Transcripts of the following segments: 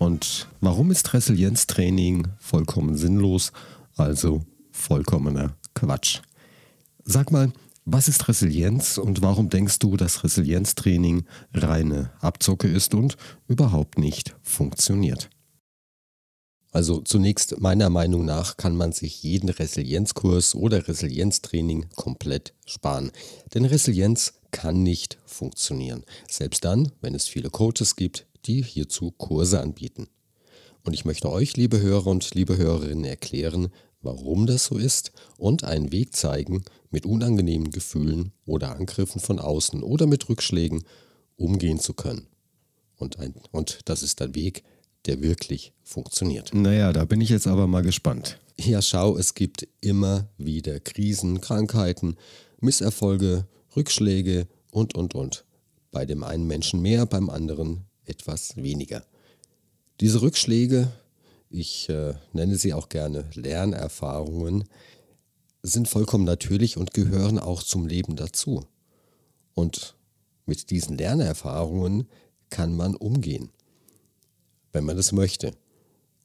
Und warum ist Resilienztraining vollkommen sinnlos, also vollkommener Quatsch? Sag mal, was ist Resilienz und warum denkst du, dass Resilienztraining reine Abzocke ist und überhaupt nicht funktioniert? Also zunächst meiner Meinung nach kann man sich jeden Resilienzkurs oder Resilienztraining komplett sparen. Denn Resilienz kann nicht funktionieren. Selbst dann, wenn es viele Coaches gibt, die hierzu Kurse anbieten. Und ich möchte euch, liebe Hörer und liebe Hörerinnen, erklären, warum das so ist und einen Weg zeigen, mit unangenehmen Gefühlen oder Angriffen von außen oder mit Rückschlägen umgehen zu können. Und, ein, und das ist ein Weg, der wirklich funktioniert. Naja, da bin ich jetzt aber mal gespannt. Ja, schau, es gibt immer wieder Krisen, Krankheiten, Misserfolge, Rückschläge und, und, und. Bei dem einen Menschen mehr, beim anderen etwas weniger. Diese Rückschläge, ich äh, nenne sie auch gerne Lernerfahrungen, sind vollkommen natürlich und gehören auch zum Leben dazu. Und mit diesen Lernerfahrungen kann man umgehen, wenn man es möchte.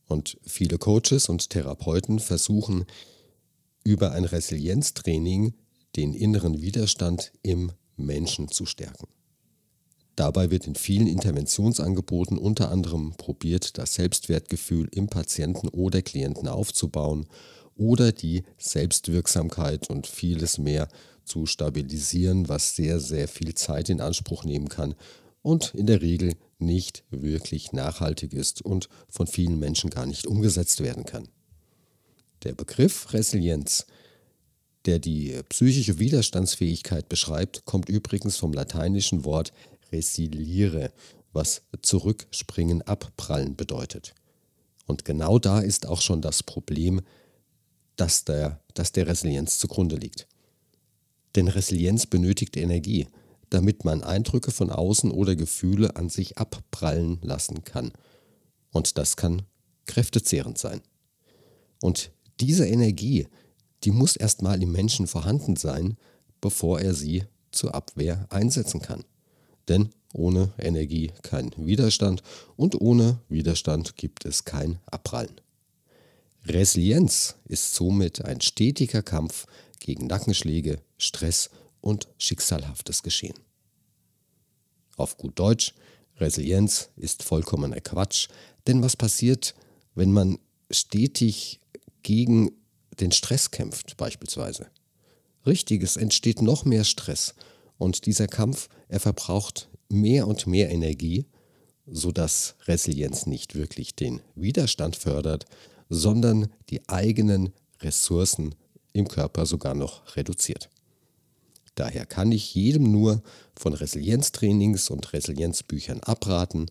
Und viele Coaches und Therapeuten versuchen über ein Resilienztraining den inneren Widerstand im Menschen zu stärken. Dabei wird in vielen Interventionsangeboten unter anderem probiert, das Selbstwertgefühl im Patienten oder Klienten aufzubauen oder die Selbstwirksamkeit und vieles mehr zu stabilisieren, was sehr, sehr viel Zeit in Anspruch nehmen kann und in der Regel nicht wirklich nachhaltig ist und von vielen Menschen gar nicht umgesetzt werden kann. Der Begriff Resilienz, der die psychische Widerstandsfähigkeit beschreibt, kommt übrigens vom lateinischen Wort resiliere, was zurückspringen, abprallen bedeutet. Und genau da ist auch schon das Problem, dass der, dass der Resilienz zugrunde liegt. Denn Resilienz benötigt Energie, damit man Eindrücke von außen oder Gefühle an sich abprallen lassen kann. Und das kann kräftezehrend sein. Und diese Energie, die muss erstmal im Menschen vorhanden sein, bevor er sie zur Abwehr einsetzen kann. Denn ohne Energie kein Widerstand und ohne Widerstand gibt es kein Abprallen. Resilienz ist somit ein stetiger Kampf gegen Nackenschläge, Stress und schicksalhaftes Geschehen. Auf gut Deutsch, Resilienz ist vollkommener Quatsch, denn was passiert, wenn man stetig gegen den Stress kämpft beispielsweise? Richtig, es entsteht noch mehr Stress und dieser Kampf, er verbraucht mehr und mehr Energie, sodass Resilienz nicht wirklich den Widerstand fördert, sondern die eigenen Ressourcen im Körper sogar noch reduziert. Daher kann ich jedem nur von Resilienztrainings und Resilienzbüchern abraten,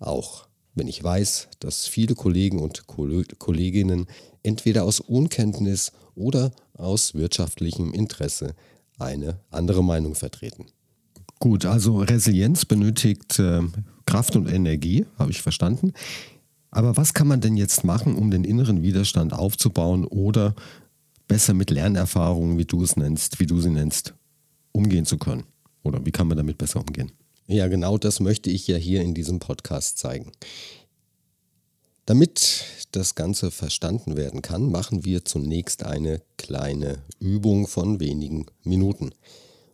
auch wenn ich weiß, dass viele Kollegen und Kolleginnen entweder aus Unkenntnis oder aus wirtschaftlichem Interesse eine andere Meinung vertreten. Gut, also Resilienz benötigt äh, Kraft und Energie, habe ich verstanden. Aber was kann man denn jetzt machen, um den inneren Widerstand aufzubauen oder besser mit Lernerfahrungen, wie du es nennst, wie du sie nennst, umgehen zu können? Oder wie kann man damit besser umgehen? Ja, genau das möchte ich ja hier in diesem Podcast zeigen. Damit das Ganze verstanden werden kann, machen wir zunächst eine kleine Übung von wenigen Minuten.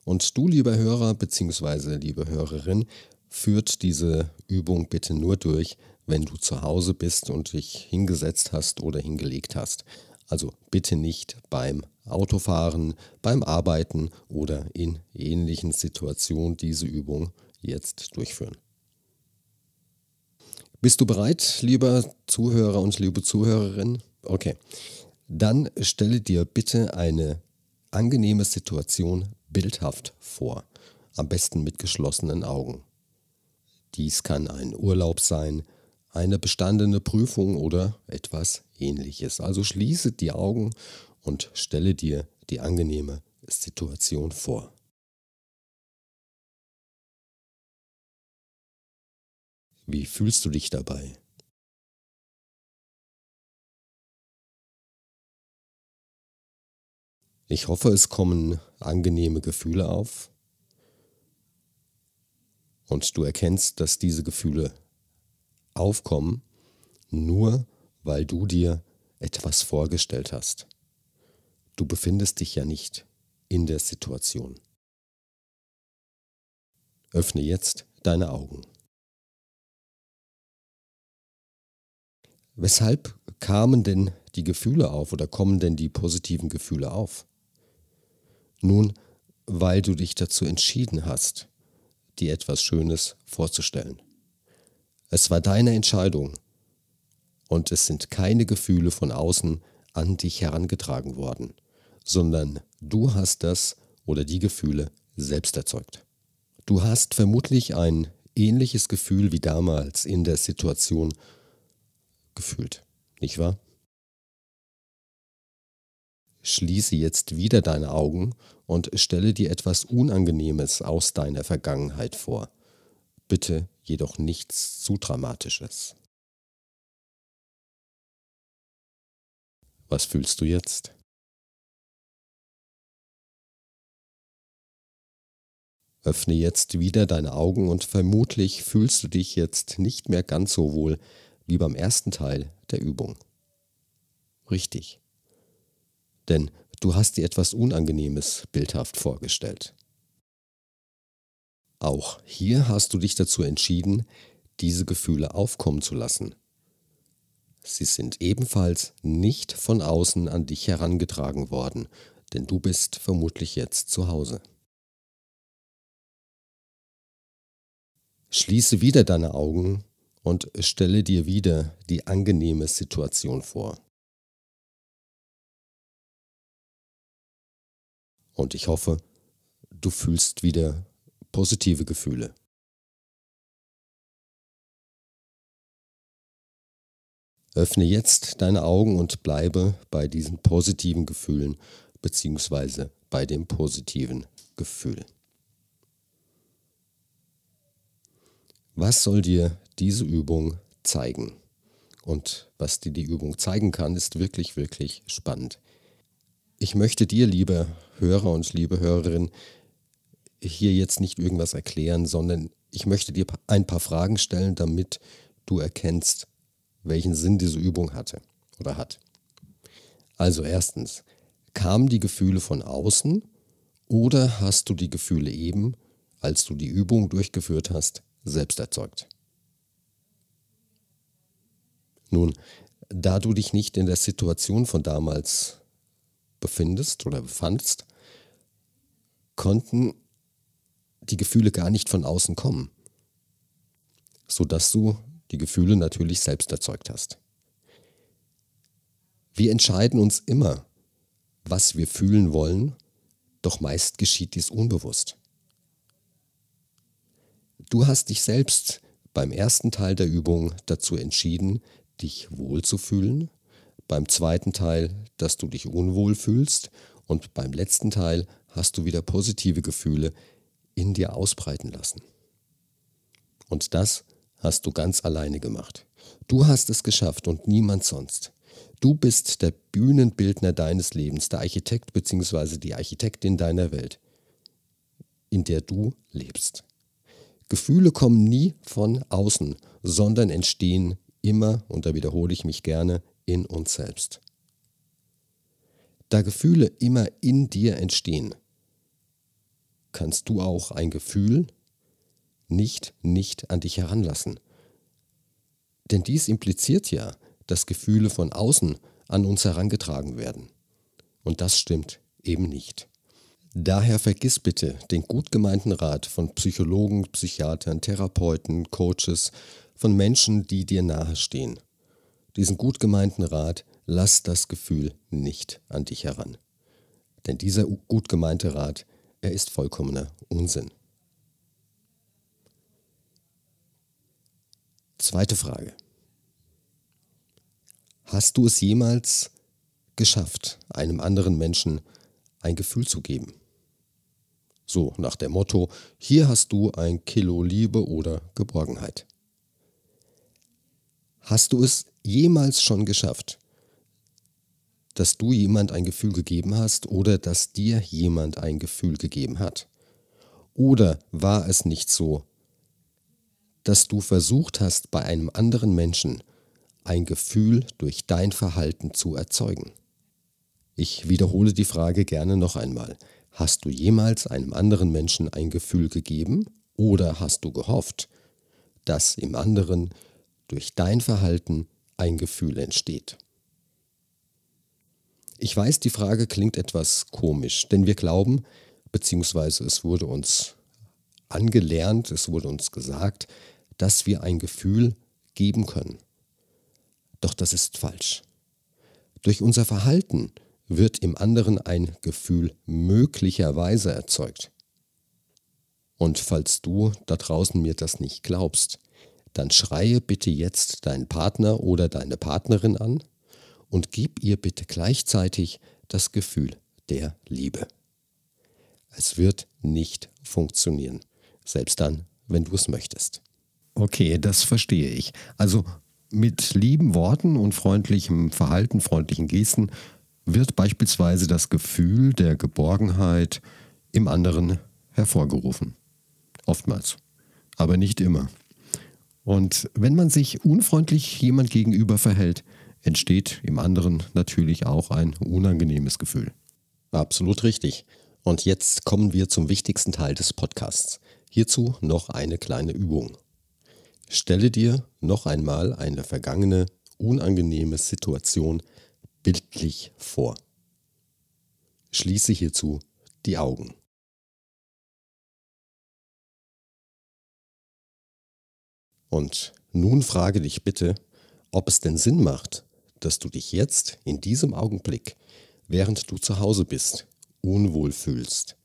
Und du, lieber Hörer bzw. liebe Hörerin, führt diese Übung bitte nur durch, wenn du zu Hause bist und dich hingesetzt hast oder hingelegt hast. Also bitte nicht beim Autofahren, beim Arbeiten oder in ähnlichen Situationen diese Übung jetzt durchführen. Bist du bereit, lieber Zuhörer und liebe Zuhörerin? Okay. Dann stelle dir bitte eine angenehme Situation bildhaft vor, am besten mit geschlossenen Augen. Dies kann ein Urlaub sein, eine bestandene Prüfung oder etwas ähnliches. Also schließe die Augen und stelle dir die angenehme Situation vor. Wie fühlst du dich dabei? Ich hoffe, es kommen angenehme Gefühle auf und du erkennst, dass diese Gefühle aufkommen, nur weil du dir etwas vorgestellt hast. Du befindest dich ja nicht in der Situation. Öffne jetzt deine Augen. Weshalb kamen denn die Gefühle auf oder kommen denn die positiven Gefühle auf? Nun, weil du dich dazu entschieden hast, dir etwas Schönes vorzustellen. Es war deine Entscheidung und es sind keine Gefühle von außen an dich herangetragen worden, sondern du hast das oder die Gefühle selbst erzeugt. Du hast vermutlich ein ähnliches Gefühl wie damals in der Situation gefühlt, nicht wahr? Schließe jetzt wieder deine Augen und stelle dir etwas Unangenehmes aus deiner Vergangenheit vor. Bitte jedoch nichts zu Dramatisches. Was fühlst du jetzt? Öffne jetzt wieder deine Augen und vermutlich fühlst du dich jetzt nicht mehr ganz so wohl wie beim ersten Teil der Übung. Richtig denn du hast dir etwas Unangenehmes bildhaft vorgestellt. Auch hier hast du dich dazu entschieden, diese Gefühle aufkommen zu lassen. Sie sind ebenfalls nicht von außen an dich herangetragen worden, denn du bist vermutlich jetzt zu Hause. Schließe wieder deine Augen und stelle dir wieder die angenehme Situation vor. Und ich hoffe, du fühlst wieder positive Gefühle. Öffne jetzt deine Augen und bleibe bei diesen positiven Gefühlen bzw. bei dem positiven Gefühl. Was soll dir diese Übung zeigen? Und was dir die Übung zeigen kann, ist wirklich, wirklich spannend. Ich möchte dir, liebe Hörer und liebe Hörerin, hier jetzt nicht irgendwas erklären, sondern ich möchte dir ein paar Fragen stellen, damit du erkennst, welchen Sinn diese Übung hatte oder hat. Also erstens, kamen die Gefühle von außen oder hast du die Gefühle eben, als du die Übung durchgeführt hast, selbst erzeugt? Nun, da du dich nicht in der Situation von damals befindest oder befandst, konnten die Gefühle gar nicht von außen kommen, sodass du die Gefühle natürlich selbst erzeugt hast. Wir entscheiden uns immer, was wir fühlen wollen, doch meist geschieht dies unbewusst. Du hast dich selbst beim ersten Teil der Übung dazu entschieden, dich wohlzufühlen beim zweiten Teil, dass du dich unwohl fühlst und beim letzten Teil hast du wieder positive Gefühle in dir ausbreiten lassen. Und das hast du ganz alleine gemacht. Du hast es geschafft und niemand sonst. Du bist der Bühnenbildner deines Lebens, der Architekt bzw. die Architektin deiner Welt, in der du lebst. Gefühle kommen nie von außen, sondern entstehen immer, und da wiederhole ich mich gerne, in uns selbst. Da Gefühle immer in dir entstehen, kannst du auch ein Gefühl nicht nicht an dich heranlassen. Denn dies impliziert ja, dass Gefühle von außen an uns herangetragen werden. Und das stimmt eben nicht. Daher vergiss bitte den gut gemeinten Rat von Psychologen, Psychiatern, Therapeuten, Coaches, von Menschen, die dir nahestehen diesen gut gemeinten Rat, lass das Gefühl nicht an dich heran. Denn dieser gut gemeinte Rat, er ist vollkommener Unsinn. Zweite Frage. Hast du es jemals geschafft, einem anderen Menschen ein Gefühl zu geben? So nach dem Motto, hier hast du ein Kilo Liebe oder Geborgenheit. Hast du es jemals schon geschafft, dass du jemand ein Gefühl gegeben hast oder dass dir jemand ein Gefühl gegeben hat? Oder war es nicht so, dass du versucht hast, bei einem anderen Menschen ein Gefühl durch dein Verhalten zu erzeugen? Ich wiederhole die Frage gerne noch einmal. Hast du jemals einem anderen Menschen ein Gefühl gegeben oder hast du gehofft, dass im anderen durch dein Verhalten ein Gefühl entsteht? Ich weiß, die Frage klingt etwas komisch, denn wir glauben, beziehungsweise es wurde uns angelernt, es wurde uns gesagt, dass wir ein Gefühl geben können. Doch das ist falsch. Durch unser Verhalten wird im anderen ein Gefühl möglicherweise erzeugt. Und falls du da draußen mir das nicht glaubst, dann schreie bitte jetzt deinen Partner oder deine Partnerin an und gib ihr bitte gleichzeitig das Gefühl der Liebe. Es wird nicht funktionieren, selbst dann, wenn du es möchtest. Okay, das verstehe ich. Also mit lieben Worten und freundlichem Verhalten, freundlichen Gesten wird beispielsweise das Gefühl der Geborgenheit im anderen hervorgerufen. Oftmals, aber nicht immer. Und wenn man sich unfreundlich jemand gegenüber verhält, entsteht im anderen natürlich auch ein unangenehmes Gefühl. Absolut richtig. Und jetzt kommen wir zum wichtigsten Teil des Podcasts. Hierzu noch eine kleine Übung. Stelle dir noch einmal eine vergangene, unangenehme Situation bildlich vor. Schließe hierzu die Augen. Und nun frage dich bitte, ob es denn Sinn macht, dass du dich jetzt in diesem Augenblick, während du zu Hause bist, unwohl fühlst.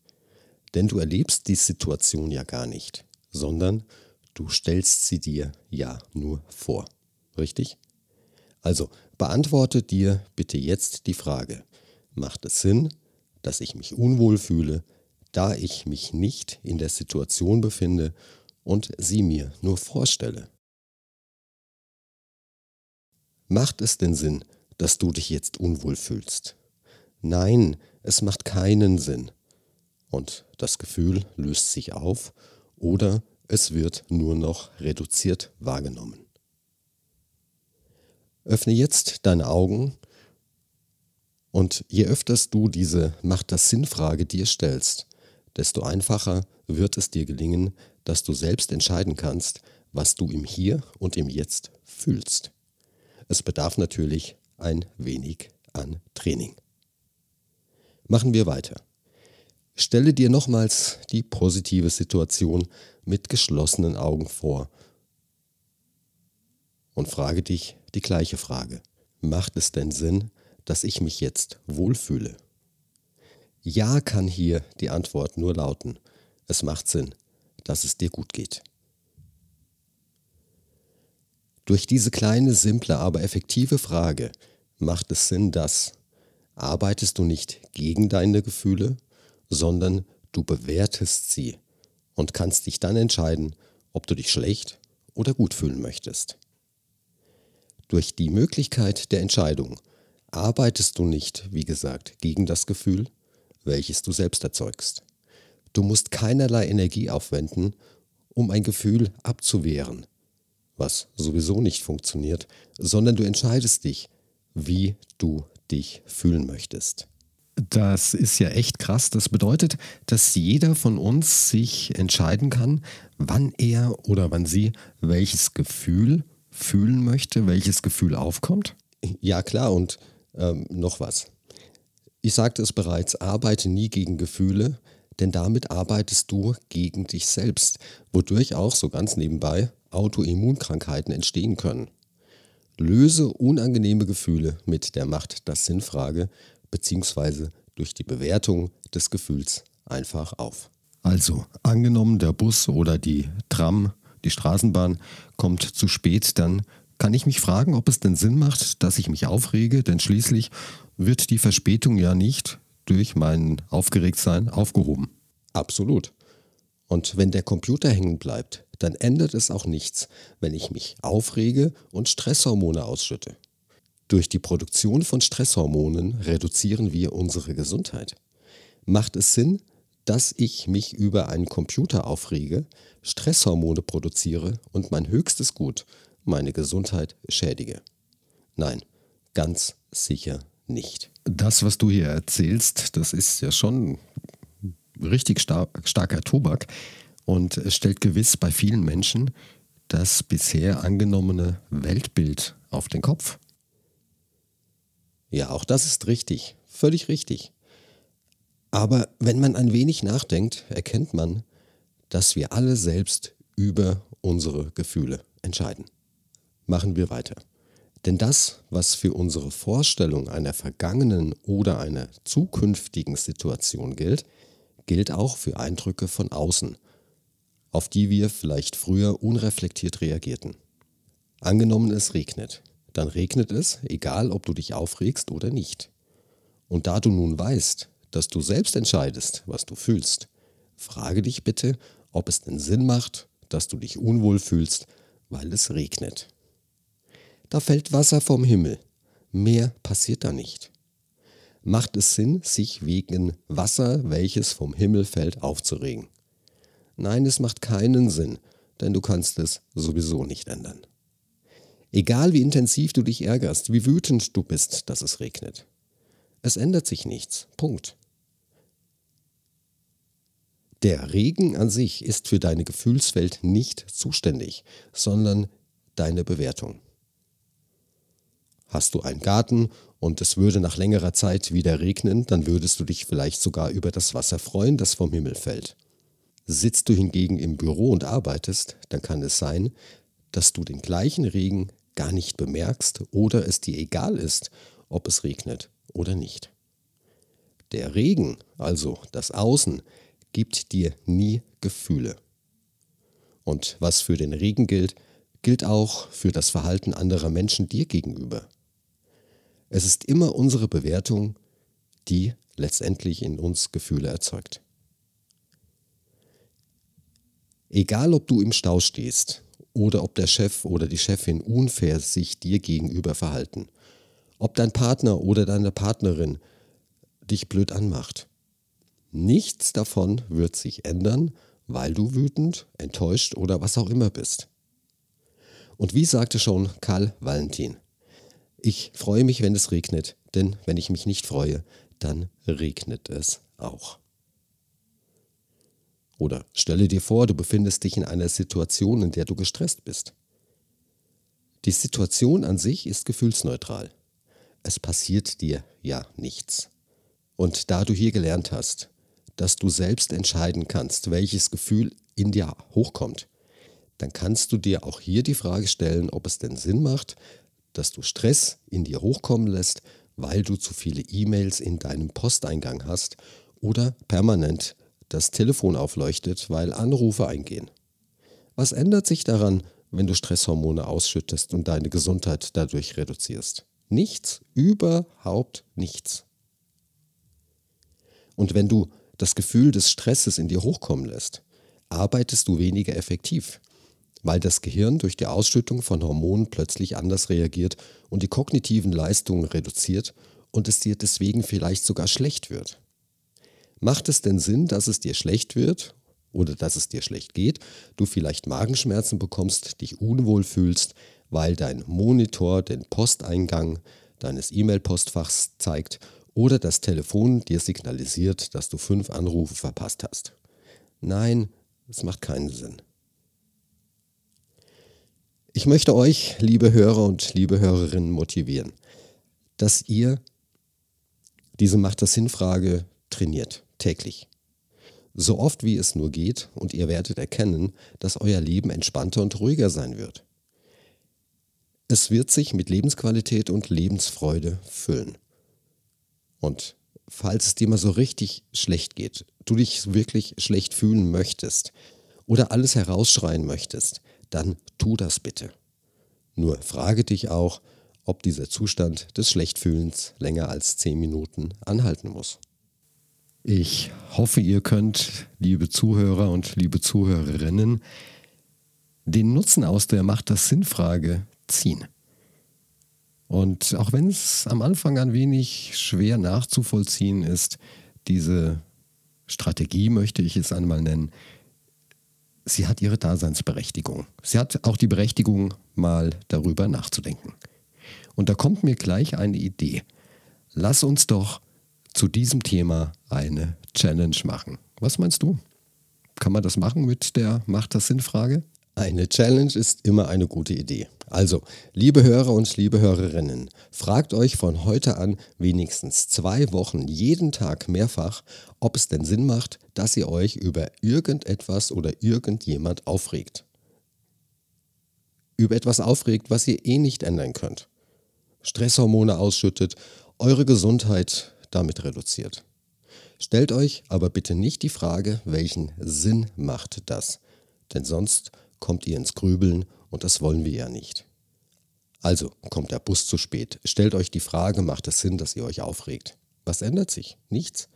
Denn du erlebst die Situation ja gar nicht, sondern du stellst sie dir ja nur vor. Richtig? Also beantworte dir bitte jetzt die Frage, macht es Sinn, dass ich mich unwohl fühle, da ich mich nicht in der Situation befinde und sie mir nur vorstelle? Macht es denn Sinn, dass du dich jetzt unwohl fühlst? Nein, es macht keinen Sinn. Und das Gefühl löst sich auf oder es wird nur noch reduziert wahrgenommen. Öffne jetzt deine Augen und je öfters du diese Macht das Sinnfrage dir stellst, desto einfacher wird es dir gelingen, dass du selbst entscheiden kannst, was du im Hier und im Jetzt fühlst. Es bedarf natürlich ein wenig an Training. Machen wir weiter. Stelle dir nochmals die positive Situation mit geschlossenen Augen vor und frage dich die gleiche Frage. Macht es denn Sinn, dass ich mich jetzt wohlfühle? Ja kann hier die Antwort nur lauten. Es macht Sinn, dass es dir gut geht. Durch diese kleine, simple, aber effektive Frage macht es Sinn, dass arbeitest du nicht gegen deine Gefühle, sondern du bewertest sie und kannst dich dann entscheiden, ob du dich schlecht oder gut fühlen möchtest. Durch die Möglichkeit der Entscheidung arbeitest du nicht, wie gesagt, gegen das Gefühl, welches du selbst erzeugst. Du musst keinerlei Energie aufwenden, um ein Gefühl abzuwehren, was sowieso nicht funktioniert, sondern du entscheidest dich, wie du dich fühlen möchtest. Das ist ja echt krass. Das bedeutet, dass jeder von uns sich entscheiden kann, wann er oder wann sie welches Gefühl fühlen möchte, welches Gefühl aufkommt. Ja klar, und ähm, noch was. Ich sagte es bereits, arbeite nie gegen Gefühle, denn damit arbeitest du gegen dich selbst, wodurch auch so ganz nebenbei Autoimmunkrankheiten entstehen können. Löse unangenehme Gefühle mit der Macht das Sinnfrage bzw. durch die Bewertung des Gefühls einfach auf. Also, angenommen, der Bus oder die Tram, die Straßenbahn kommt zu spät, dann kann ich mich fragen, ob es denn Sinn macht, dass ich mich aufrege, denn schließlich wird die Verspätung ja nicht durch mein Aufgeregtsein aufgehoben. Absolut. Und wenn der Computer hängen bleibt, dann ändert es auch nichts, wenn ich mich aufrege und Stresshormone ausschütte. Durch die Produktion von Stresshormonen reduzieren wir unsere Gesundheit. Macht es Sinn, dass ich mich über einen Computer aufrege, Stresshormone produziere und mein höchstes Gut, meine Gesundheit, schädige? Nein, ganz sicher nicht. Das, was du hier erzählst, das ist ja schon richtig star starker Tobak und es stellt gewiss bei vielen Menschen das bisher angenommene Weltbild auf den Kopf. Ja, auch das ist richtig, völlig richtig. Aber wenn man ein wenig nachdenkt, erkennt man, dass wir alle selbst über unsere Gefühle entscheiden. Machen wir weiter. Denn das, was für unsere Vorstellung einer vergangenen oder einer zukünftigen Situation gilt, gilt auch für Eindrücke von außen, auf die wir vielleicht früher unreflektiert reagierten. Angenommen es regnet, dann regnet es, egal ob du dich aufregst oder nicht. Und da du nun weißt, dass du selbst entscheidest, was du fühlst, frage dich bitte, ob es denn Sinn macht, dass du dich unwohl fühlst, weil es regnet. Da fällt Wasser vom Himmel. Mehr passiert da nicht. Macht es Sinn, sich wegen Wasser, welches vom Himmel fällt, aufzuregen? Nein, es macht keinen Sinn, denn du kannst es sowieso nicht ändern. Egal wie intensiv du dich ärgerst, wie wütend du bist, dass es regnet. Es ändert sich nichts. Punkt. Der Regen an sich ist für deine Gefühlswelt nicht zuständig, sondern deine Bewertung. Hast du einen Garten und es würde nach längerer Zeit wieder regnen, dann würdest du dich vielleicht sogar über das Wasser freuen, das vom Himmel fällt. Sitzt du hingegen im Büro und arbeitest, dann kann es sein, dass du den gleichen Regen gar nicht bemerkst oder es dir egal ist, ob es regnet oder nicht. Der Regen, also das Außen, gibt dir nie Gefühle. Und was für den Regen gilt, gilt auch für das Verhalten anderer Menschen dir gegenüber. Es ist immer unsere Bewertung, die letztendlich in uns Gefühle erzeugt. Egal ob du im Stau stehst oder ob der Chef oder die Chefin unfair sich dir gegenüber verhalten, ob dein Partner oder deine Partnerin dich blöd anmacht. Nichts davon wird sich ändern, weil du wütend, enttäuscht oder was auch immer bist. Und wie sagte schon Karl Valentin, ich freue mich, wenn es regnet, denn wenn ich mich nicht freue, dann regnet es auch. Oder stelle dir vor, du befindest dich in einer Situation, in der du gestresst bist. Die Situation an sich ist gefühlsneutral. Es passiert dir ja nichts. Und da du hier gelernt hast, dass du selbst entscheiden kannst, welches Gefühl in dir hochkommt, dann kannst du dir auch hier die Frage stellen, ob es denn Sinn macht, dass du Stress in dir hochkommen lässt, weil du zu viele E-Mails in deinem Posteingang hast oder permanent das Telefon aufleuchtet, weil Anrufe eingehen. Was ändert sich daran, wenn du Stresshormone ausschüttest und deine Gesundheit dadurch reduzierst? Nichts, überhaupt nichts. Und wenn du das Gefühl des Stresses in dir hochkommen lässt, arbeitest du weniger effektiv, weil das Gehirn durch die Ausschüttung von Hormonen plötzlich anders reagiert und die kognitiven Leistungen reduziert und es dir deswegen vielleicht sogar schlecht wird. Macht es denn Sinn, dass es dir schlecht wird oder dass es dir schlecht geht, du vielleicht Magenschmerzen bekommst, dich unwohl fühlst, weil dein Monitor den Posteingang deines E-Mail-Postfachs zeigt oder das Telefon dir signalisiert, dass du fünf Anrufe verpasst hast? Nein, es macht keinen Sinn. Ich möchte euch, liebe Hörer und liebe Hörerinnen, motivieren, dass ihr diese Macht das Hinfrage trainiert, täglich. So oft wie es nur geht und ihr werdet erkennen, dass euer Leben entspannter und ruhiger sein wird. Es wird sich mit Lebensqualität und Lebensfreude füllen. Und falls es dir mal so richtig schlecht geht, du dich wirklich schlecht fühlen möchtest oder alles herausschreien möchtest, dann tu das bitte. Nur frage dich auch, ob dieser Zustand des Schlechtfühlens länger als 10 Minuten anhalten muss. Ich hoffe, ihr könnt, liebe Zuhörer und liebe Zuhörerinnen, den Nutzen aus der Macht das Sinnfrage ziehen. Und auch wenn es am Anfang ein wenig schwer nachzuvollziehen ist, diese Strategie möchte ich es einmal nennen, sie hat ihre Daseinsberechtigung. Sie hat auch die Berechtigung, mal darüber nachzudenken. Und da kommt mir gleich eine Idee. Lass uns doch zu diesem Thema eine Challenge machen. Was meinst du? Kann man das machen mit der Macht das Sinnfrage? Eine Challenge ist immer eine gute Idee. Also, liebe Hörer und liebe Hörerinnen, fragt euch von heute an wenigstens zwei Wochen jeden Tag mehrfach, ob es denn Sinn macht, dass ihr euch über irgendetwas oder irgendjemand aufregt. Über etwas aufregt, was ihr eh nicht ändern könnt. Stresshormone ausschüttet, eure Gesundheit damit reduziert. Stellt euch aber bitte nicht die Frage, welchen Sinn macht das? Denn sonst kommt ihr ins Grübeln und das wollen wir ja nicht. Also kommt der Bus zu spät. Stellt euch die Frage, macht es Sinn, dass ihr euch aufregt? Was ändert sich? Nichts.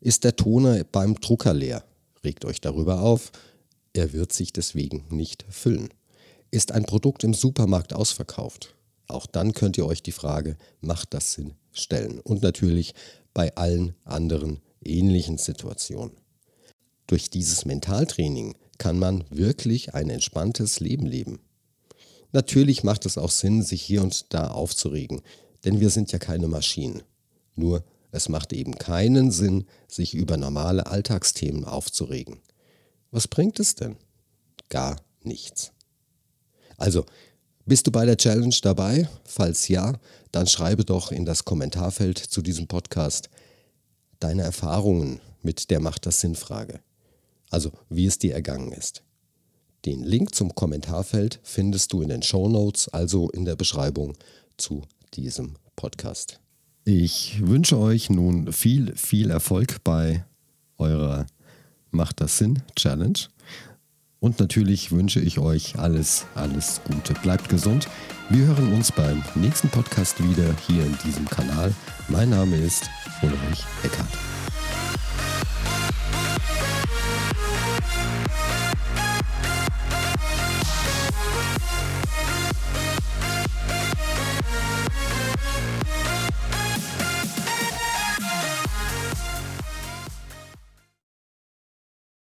Ist der Toner beim Drucker leer? Regt euch darüber auf. Er wird sich deswegen nicht füllen. Ist ein Produkt im Supermarkt ausverkauft? Auch dann könnt ihr euch die Frage, macht das Sinn, stellen. Und natürlich bei allen anderen ähnlichen Situationen. Durch dieses Mentaltraining kann man wirklich ein entspanntes Leben leben. Natürlich macht es auch Sinn, sich hier und da aufzuregen, denn wir sind ja keine Maschinen. Nur es macht eben keinen Sinn, sich über normale Alltagsthemen aufzuregen. Was bringt es denn? Gar nichts. Also, bist du bei der Challenge dabei? Falls ja, dann schreibe doch in das Kommentarfeld zu diesem Podcast deine Erfahrungen mit der Macht das Sinnfrage also wie es dir ergangen ist. Den Link zum Kommentarfeld findest du in den Show Notes, also in der Beschreibung zu diesem Podcast. Ich wünsche euch nun viel, viel Erfolg bei eurer Macht das Sinn Challenge. Und natürlich wünsche ich euch alles, alles Gute. Bleibt gesund. Wir hören uns beim nächsten Podcast wieder hier in diesem Kanal. Mein Name ist Ulrich Eckert.